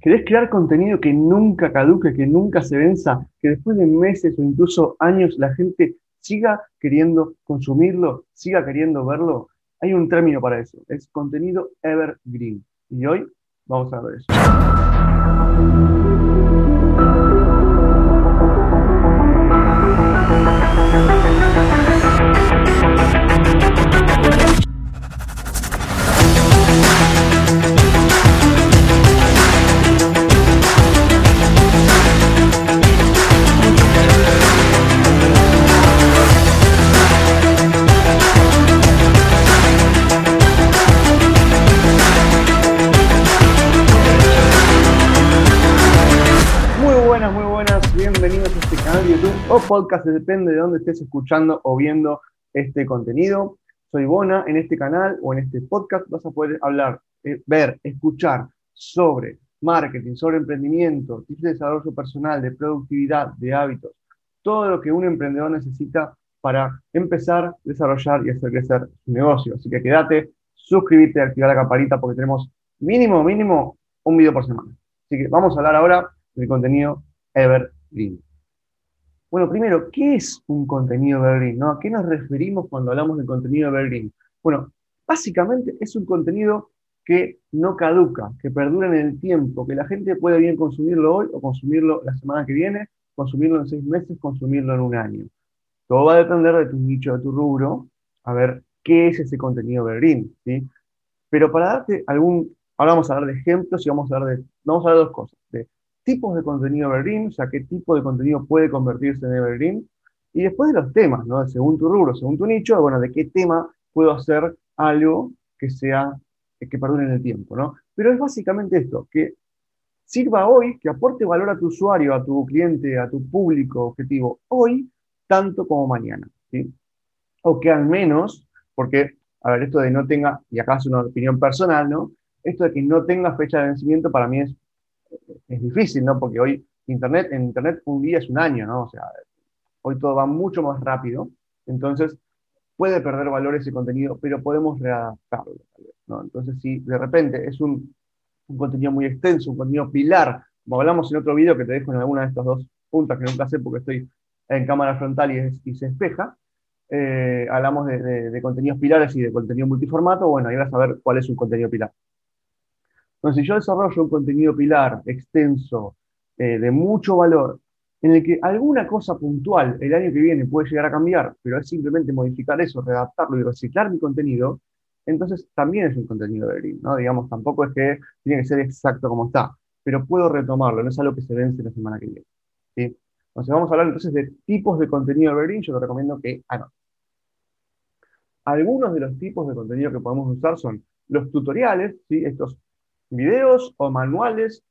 ¿Querés crear contenido que nunca caduque, que nunca se venza, que después de meses o incluso años la gente siga queriendo consumirlo, siga queriendo verlo? Hay un término para eso, es contenido evergreen. Y hoy vamos a ver eso. Podcast, depende de dónde estés escuchando o viendo este contenido. Soy Bona, en este canal o en este podcast vas a poder hablar, eh, ver, escuchar sobre marketing, sobre emprendimiento, tips de desarrollo personal, de productividad, de hábitos, todo lo que un emprendedor necesita para empezar, desarrollar y hacer crecer su negocio. Así que quédate, suscríbete, activa la campanita porque tenemos mínimo, mínimo un video por semana. Así que vamos a hablar ahora del contenido Evergreen. Bueno, primero, ¿qué es un contenido evergreen? ¿A qué nos referimos cuando hablamos de contenido evergreen? Bueno, básicamente es un contenido que no caduca, que perdura en el tiempo, que la gente puede bien consumirlo hoy o consumirlo la semana que viene, consumirlo en seis meses, consumirlo en un año. Todo va a depender de tu nicho, de tu rubro, a ver qué es ese contenido evergreen, ¿sí? Pero para darte algún, ahora vamos a hablar de ejemplos y vamos a hablar de, vamos a hablar de dos cosas, tipos de contenido evergreen, o sea, qué tipo de contenido puede convertirse en evergreen, y después de los temas, ¿no? Según tu rubro, según tu nicho, bueno, de qué tema puedo hacer algo que sea, que perdure en el tiempo, ¿no? Pero es básicamente esto, que sirva hoy, que aporte valor a tu usuario, a tu cliente, a tu público objetivo, hoy, tanto como mañana, ¿sí? O que al menos, porque, a ver, esto de no tenga, y acá es una opinión personal, ¿no? Esto de que no tenga fecha de vencimiento para mí es es difícil, ¿no? Porque hoy Internet, en Internet un día es un año, ¿no? O sea, hoy todo va mucho más rápido, entonces puede perder valor ese contenido, pero podemos readaptarlo, ¿no? Entonces, si de repente es un, contenido muy extenso, un contenido pilar, como hablamos en otro video que te dejo en alguna de estas dos puntas que nunca sé porque estoy en cámara frontal y, se espeja, eh, hablamos de, de, contenidos pilares y de contenido multiformato, bueno, ahí vas a ver cuál es un contenido pilar. Entonces, si yo desarrollo un contenido pilar, extenso, eh, de mucho valor, en el que alguna cosa puntual el año que viene puede llegar a cambiar, pero es simplemente modificar eso, readaptarlo y reciclar mi contenido, entonces también es un contenido evergreen, ¿no? Digamos, tampoco es que tiene que ser exacto como está, pero puedo retomarlo, no es algo que se vence la semana que viene. ¿sí? Entonces vamos a hablar entonces de tipos de contenido evergreen, yo te recomiendo que anotes. Algunos de los tipos de contenido que podemos usar son los tutoriales, ¿sí? estos videos o manuales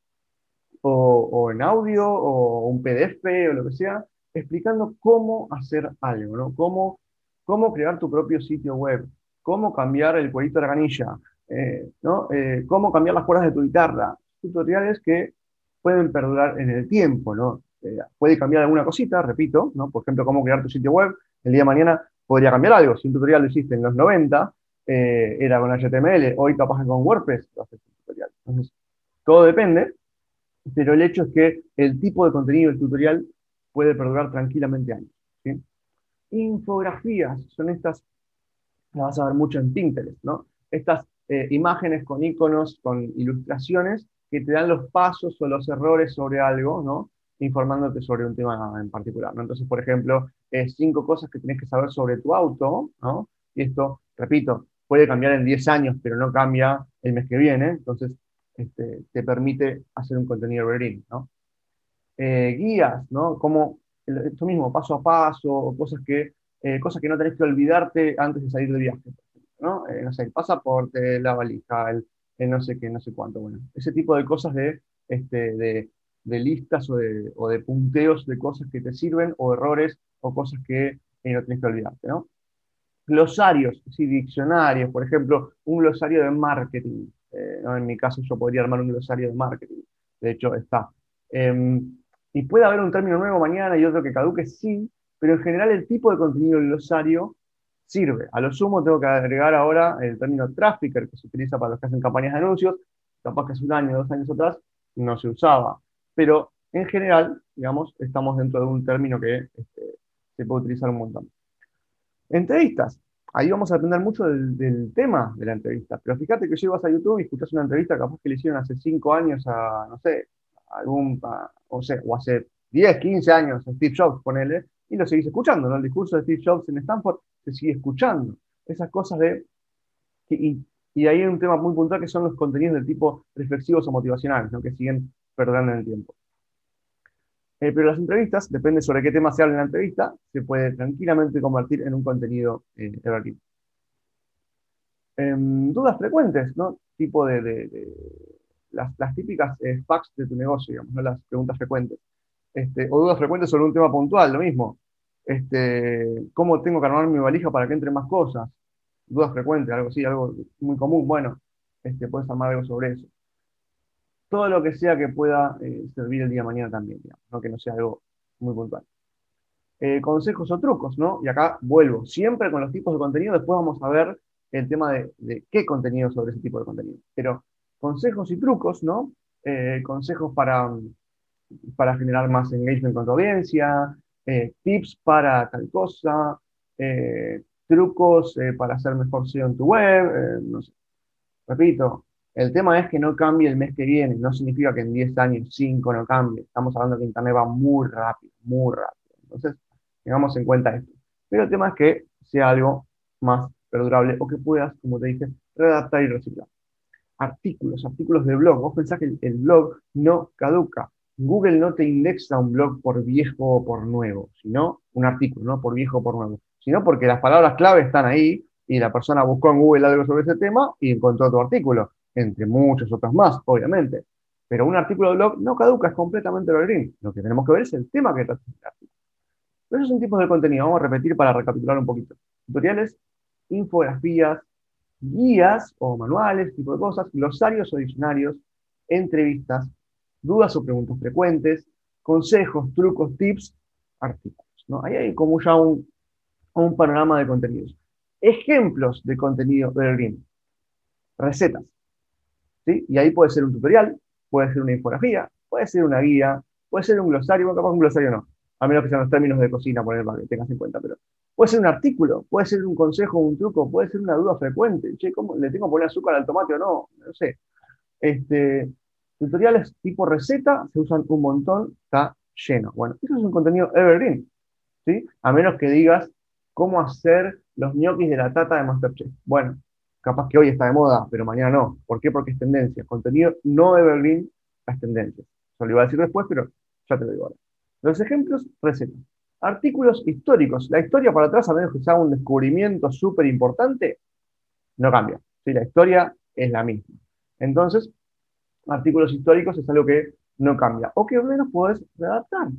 o, en audio o un PDF o lo que sea, explicando cómo hacer algo, ¿no? Cómo, cómo crear tu propio sitio web, cómo cambiar el cuerito de la canilla, eh, ¿no? Eh, cómo cambiar las cuerdas de tu guitarra. Tutoriales que pueden perdurar en el tiempo, ¿no? Eh, puede cambiar alguna cosita, repito, ¿no? Por ejemplo, cómo crear tu sitio web. El día de mañana podría cambiar algo. Si un tutorial lo hiciste en los 90, era con HTML, hoy capaz con WordPress, entonces, todo depende, pero el hecho es que el tipo de contenido del tutorial puede perdurar tranquilamente años. Infografías son estas, las vas a ver mucho en Pinterest, ¿no? Estas eh, imágenes con iconos, con ilustraciones que te dan los pasos o los errores sobre algo, ¿no? Informándote sobre un tema en particular. Entonces, por ejemplo, cinco cosas que tienes que saber sobre tu auto, ¿no? Y esto, repito, puede cambiar en 10 años, pero no cambia el mes que viene. Entonces, este, te permite hacer un contenido evergreen, ¿no? Eh, guías, ¿no? Como esto mismo, paso a paso, cosas que, eh, cosas que no tenés que olvidarte antes de salir de viaje, ¿no? Eh, no sé, el pasaporte, la valija, el, no sé qué, no sé cuánto, bueno. Ese tipo de cosas de, este, de, de listas o de, o de, punteos de cosas que te sirven, o errores, o cosas que no tenés que olvidarte, ¿no? Glosarios, sí, diccionarios, por ejemplo, un glosario de marketing, eh, en mi caso yo podría armar un glosario de marketing. De hecho, está. Em, y puede haber un término nuevo mañana y otro que caduque, sí, pero en general el tipo de contenido del glosario sirve. A lo sumo tengo que agregar ahora el término trafficker que se utiliza para los que hacen campañas de anuncios, capaz que hace un año, dos años atrás, no se usaba. Pero en general, digamos, estamos dentro de un término que este, se puede utilizar un montón. Entrevistas. Ahí vamos a aprender mucho del, tema de la entrevista. Pero fíjate que llevas a YouTube y escuchas una entrevista capaz que le hicieron hace 5 años a, no sé, algún, o, sea, o hace 10, 15 años a Steve Jobs, ponele, y lo seguís escuchando, ¿no? El discurso de Steve Jobs en Stanford se sigue escuchando. Esas cosas de... Y, y ahí hay un tema muy puntual que son los contenidos del tipo reflexivos o motivacionales, ¿no? que siguen perdiendo en el tiempo. Eh, pero las entrevistas, depende sobre qué tema se habla en la entrevista, se puede tranquilamente convertir en un contenido eh, em, dudas frecuentes, ¿no? Tipo de, las, típicas eh, facts de tu negocio, digamos, ¿no? las preguntas frecuentes. Este, o dudas frecuentes sobre un tema puntual, lo mismo. Este, ¿Cómo tengo que armar mi valija para que entre más cosas? Dudas frecuentes, algo así, algo muy común. Bueno, este, puedes armar algo sobre eso todo lo que sea que pueda eh, servir el día de mañana también, digamos, ¿no? que no sea algo muy puntual. Eh, consejos o trucos, ¿no? Y acá vuelvo, siempre con los tipos de contenido, después vamos a ver el tema de, qué contenido sobre ese tipo de contenido. Pero consejos y trucos, ¿no? Eh, consejos para, para generar más engagement con tu audiencia, tips para tal cosa, trucos para hacer mejor SEO en tu web, no sé. Repito, el tema es que no cambie el mes que viene, no significa que en 10 años, 5 no cambie. Estamos hablando que Internet va muy rápido, muy rápido. Entonces, tengamos en cuenta esto. Pero el tema es que sea algo más perdurable o que puedas, como te dije, readaptar y reciclar. Artículos, artículos de blog. Vos pensás que el, blog no caduca. Google no te indexa un blog por viejo o por nuevo, sino un artículo, no por viejo o por nuevo, sino porque las palabras clave están ahí y la persona buscó en Google algo sobre ese tema y encontró tu artículo entre muchos otros más, obviamente. Pero un artículo de blog no caduca, es completamente evergreen. Lo que tenemos que ver es el tema que trata el artículo. Esos son tipos de contenido. Vamos a repetir para recapitular un poquito. Tutoriales, infografías, guías o manuales, tipo de cosas, glosarios o diccionarios, entrevistas, dudas o preguntas frecuentes, consejos, trucos, tips, artículos. ¿no? Ahí hay como ya un, un panorama de contenidos. Ejemplos de contenido evergreen. Recetas. Y ahí puede ser un tutorial, puede ser una infografía, puede ser una guía, puede ser un glosario, bueno, capaz un glosario no, a menos que sean los términos de cocina, por para que tengas en cuenta, pero puede ser un artículo, puede ser un consejo, un truco, puede ser una duda frecuente, che, ¿cómo le tengo que poner azúcar al tomate o no? No sé. Este, tutoriales tipo receta se usan un montón, está lleno. Bueno, eso es un contenido evergreen, ¿sí? A menos que digas cómo hacer los ñoquis de la tata de Masterchef. Bueno, capaz que hoy está de moda, pero mañana no. ¿Por qué? Porque es tendencia. Contenido no evergreen las tendencias. Eso lo iba a decir después, pero ya te lo digo ahora. Los ejemplos, recetas. Artículos históricos. La historia para atrás, a menos que sea un descubrimiento súper importante, no cambia. ¿sí? La historia es la misma. Entonces, artículos históricos es algo que no cambia. O que al menos puedes redactar.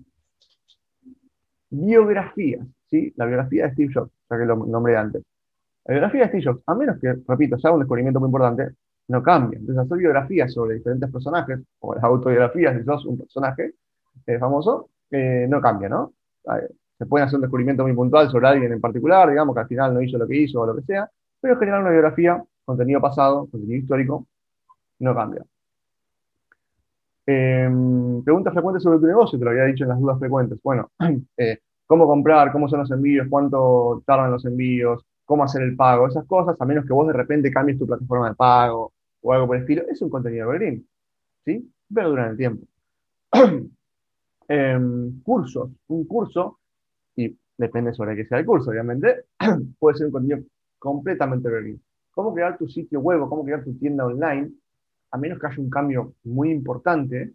Biografías. ¿sí? La biografía de Steve Jobs, ya que lo nombré antes. La biografía de Steve a menos que, repito, sea un descubrimiento muy importante, no cambia. Entonces, hacer biografías sobre diferentes personajes, o las autobiografías si sos un personaje eh, famoso, eh, no cambia, ¿no? Se puede hacer un descubrimiento muy puntual sobre alguien en particular, digamos que al final no hizo lo que hizo o lo que sea, pero en general una biografía, contenido pasado, contenido histórico, no cambia. Em, preguntas frecuentes sobre tu negocio, te lo había dicho en las dudas frecuentes. Bueno, eh, cómo comprar, cómo son los envíos, cuánto tardan los envíos, cómo hacer el pago, esas cosas, a menos que vos de repente cambies tu plataforma de pago o algo por el estilo, es un contenido evergreen, ¿sí? Pero durante el tiempo. Em, cursos, un curso, y depende sobre qué sea el curso, obviamente, puede ser un contenido completamente evergreen. Cómo crear tu sitio web o cómo crear tu tienda online, a menos que haya un cambio muy importante,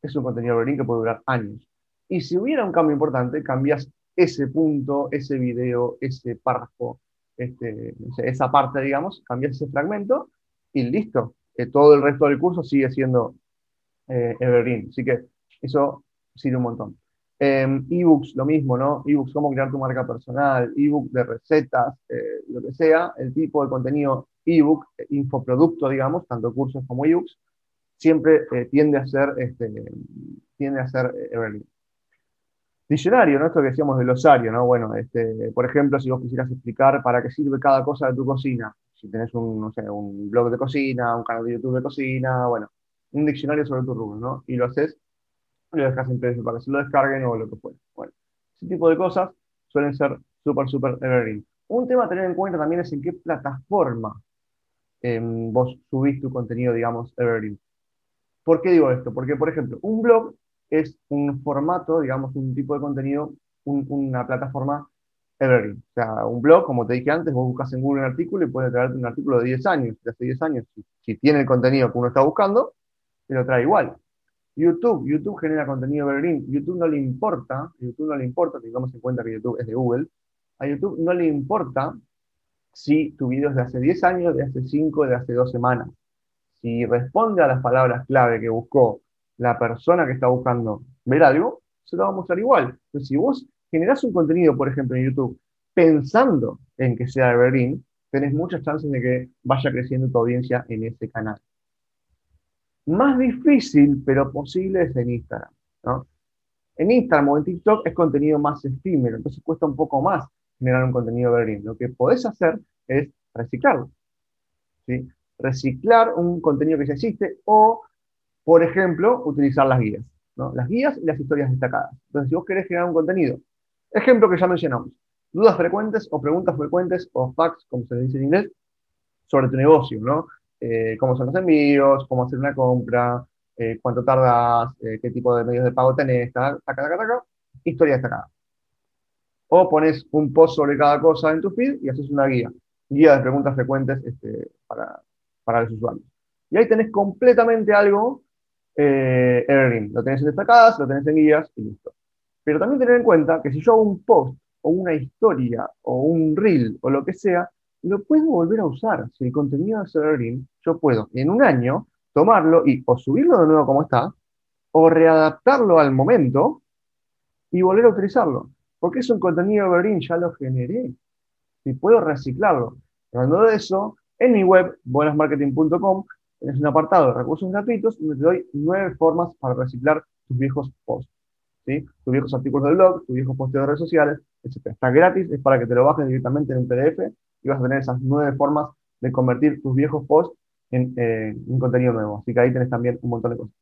es un contenido evergreen que puede durar años. Y si hubiera un cambio importante, cambias ese punto, ese video, ese párrafo, este, esa parte, digamos, cambias ese fragmento y listo. todo el resto del curso sigue siendo eh, evergreen. Así que eso sirve un montón. Em, ebooks, lo mismo, ¿no? Ebooks, cómo crear tu marca personal, ebook de recetas, eh, lo que sea, el tipo de contenido ebook, infoproducto, digamos, tanto cursos como ebooks, siempre eh, tiende a ser, este, tiende a ser evergreen. Diccionario, ¿no? Esto que decíamos del glosario, ¿no? Bueno, este, por ejemplo, si vos quisieras explicar para qué sirve cada cosa de tu cocina, si tenés un, no sé, un blog de cocina, un canal de YouTube de cocina, bueno, un diccionario sobre tu rubro, ¿no? Y lo haces lo dejas en PDF para que se lo descarguen o lo que fuera. Bueno, ese tipo de cosas suelen ser súper, súper evergreen. Un tema a tener en cuenta también es en qué plataforma em, vos subís tu contenido, digamos, evergreen. ¿Por qué digo esto? Porque, por ejemplo, un blog es un formato, digamos, un tipo de contenido, una plataforma evergreen. O sea, un blog, como te dije antes, vos buscas en Google un artículo y puedes traerte un artículo de 10 años, de hace 10 años. Si, tiene el contenido que uno está buscando, te lo trae igual. YouTube, YouTube genera contenido evergreen. YouTube no le importa, YouTube no le importa, tengamos en cuenta que YouTube es de Google, a YouTube no le importa si tu video es de hace 10 años, de hace 5, de hace 2 semanas. Si responde a las palabras clave que buscó la persona que está buscando ver algo, se lo va a mostrar igual. Entonces, si vos generás un contenido, por ejemplo, en YouTube, pensando en que sea evergreen, tenés muchas chances de que vaya creciendo tu audiencia en ese canal. Más difícil, pero posible, es en Instagram. En Instagram o en TikTok es contenido más efímero, entonces cuesta un poco más generar un contenido evergreen. Lo que podés hacer es reciclarlo. ¿sí? Reciclar un contenido que ya existe o, por ejemplo, utilizar las guías. Las guías y las historias destacadas. Entonces, si vos querés generar un contenido, ejemplo que ya mencionamos, dudas frecuentes o preguntas frecuentes o facts, como se le dice en inglés, sobre tu negocio, ¿no? Eh, cómo son los envíos, cómo hacer una compra, eh, cuánto tardas, eh, qué tipo de medios de pago tenés, taca, taca, taca, historia destacada. O pones un post sobre cada cosa en tu feed y haces una guía, guía de preguntas frecuentes este, para, para los usuarios. Y ahí tenés completamente algo eh. Lo tenés en destacadas, lo tenés en guías y listo. Pero también tener en cuenta que si yo hago un post o una historia o un reel o lo que sea, lo puedo volver a usar. Si el contenido es evergreen, yo puedo en un año tomarlo y o subirlo de nuevo como está, o readaptarlo al momento y volver a utilizarlo. Porque es un contenido evergreen, ya lo generé. Y puedo reciclarlo. Hablando de eso, en mi web, buenasmarketing.com, tienes un apartado de recursos gratuitos donde te doy nueve formas para reciclar tus viejos posts. ¿sí? Tus viejos artículos del blog, tus viejos posts de redes sociales, etc. Está gratis, es para que te lo bajes directamente en un PDF y vas a tener esas nueve formas de convertir tus viejos posts en, eh, contenido nuevo. Así que ahí tenés también un montón de cosas.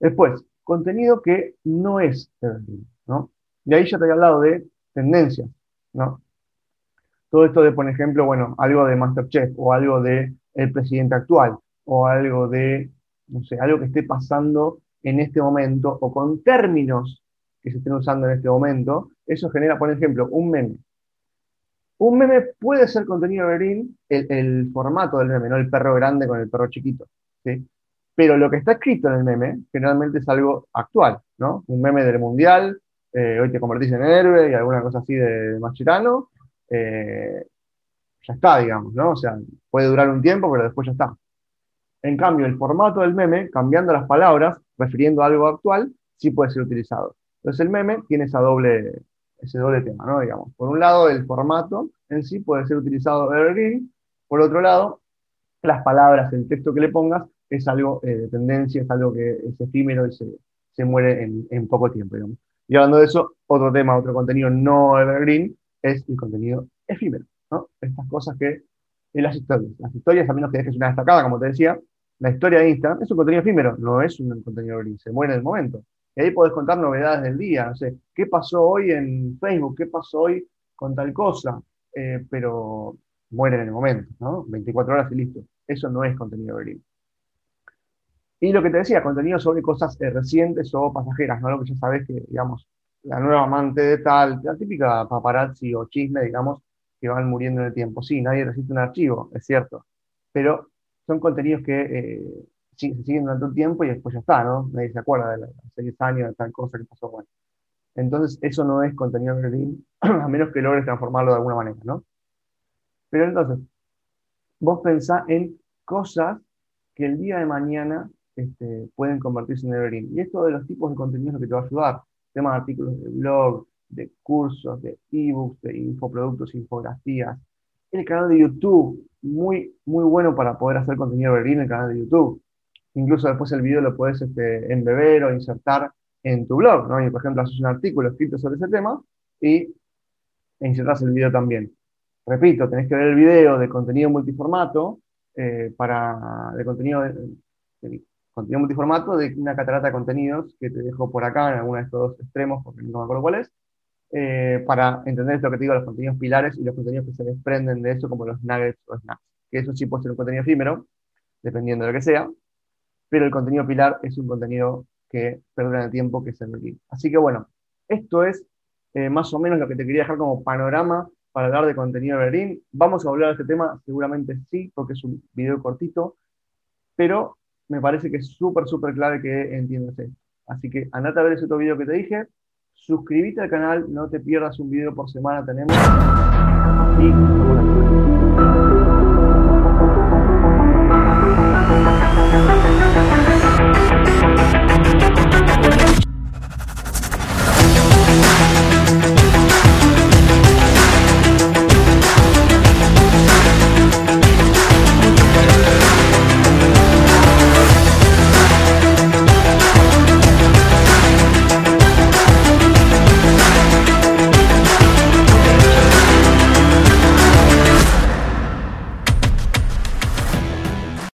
Después, contenido que no es ¿no? Y ahí ya te he hablado de tendencias, ¿no? Todo esto de, por ejemplo, bueno, algo de Masterchef o algo de el presidente actual o algo de, no sé, algo que esté pasando en este momento o con términos que se estén usando en este momento, eso genera, por ejemplo, un meme. Un meme puede ser contenido evergreen, el, el formato del meme, no el perro grande con el perro chiquito, ¿sí? Pero lo que está escrito en el meme generalmente es algo actual, ¿no? Un meme del mundial, eh, hoy te convertís en héroe y alguna cosa así de Machirano, eh, ya está, digamos, ¿no? O sea, puede durar un tiempo, pero después ya está. En cambio, el formato del meme, cambiando las palabras, refiriendo a algo actual, sí puede ser utilizado. Entonces el meme tiene esa doble, ese doble tema, ¿no? Digamos, por un lado, el formato en sí puede ser utilizado evergreen, por otro lado, las palabras, el texto que le pongas, es algo eh, de tendencia, es algo que es efímero y se, se muere en, en, poco tiempo, digamos. Y hablando de eso, otro tema, otro contenido no evergreen, es el contenido efímero. Estas cosas que en las historias. Las historias, a menos que dejes una destacada, como te decía, la historia de Instagram es un contenido efímero, no es un contenido gris, se muere en el momento. Y ahí podés contar novedades del día, no sé, qué pasó hoy en Facebook, qué pasó hoy con tal cosa, eh, pero muere en el momento, ¿no? 24 horas y listo. Eso no es contenido gris. Y lo que te decía, contenido sobre cosas eh, recientes o pasajeras, ¿no? Lo que ya sabes que, digamos, la nueva amante de tal, la típica paparazzi o chisme, digamos, que van muriendo en el tiempo. Sí, nadie resiste un archivo, es cierto, pero son contenidos que eh, se siguen durante un tiempo y después ya está, ¿no? Nadie se acuerda de hace 10 años de tal cosa que pasó. Bueno. Entonces, eso no es contenido evergreen, a menos que logres transformarlo de alguna manera, ¿no? Pero entonces, vos pensás en cosas que el día de mañana este, pueden convertirse en evergreen. Y esto de los tipos de contenidos que te va a ayudar. Temas de artículos de blog, de cursos, de ebooks, de infoproductos, infografías. El canal de YouTube, muy, muy bueno para poder hacer contenido evergreen en el canal de YouTube. Incluso después el video lo puedes este, embeber o insertar en tu blog, ¿no? Y por ejemplo, haces un artículo escrito sobre ese tema y insertas el video también. Repito, tenés que ver el video de contenido multiformato, eh, para, de contenido contenido multiformato de una catarata de contenidos que te dejo por acá en alguno de estos dos extremos, porque no me acuerdo cuál es, eh, para entender esto que te digo, los contenidos pilares y los contenidos que se desprenden de eso, como los nuggets o snacks. Que eso sí puede ser un contenido efímero, dependiendo de lo que sea, pero el contenido pilar es un contenido que perdura el tiempo, que el link. Así que bueno, esto es eh, más o menos lo que te quería dejar como panorama para hablar de contenido de Berlín. Vamos a hablar de este tema, seguramente sí, porque es un video cortito, pero me parece que es súper, súper clave que entiendas. Así que andate a ver ese otro video que te dije, suscríbete al canal, no te pierdas un video por semana, tenemos. Y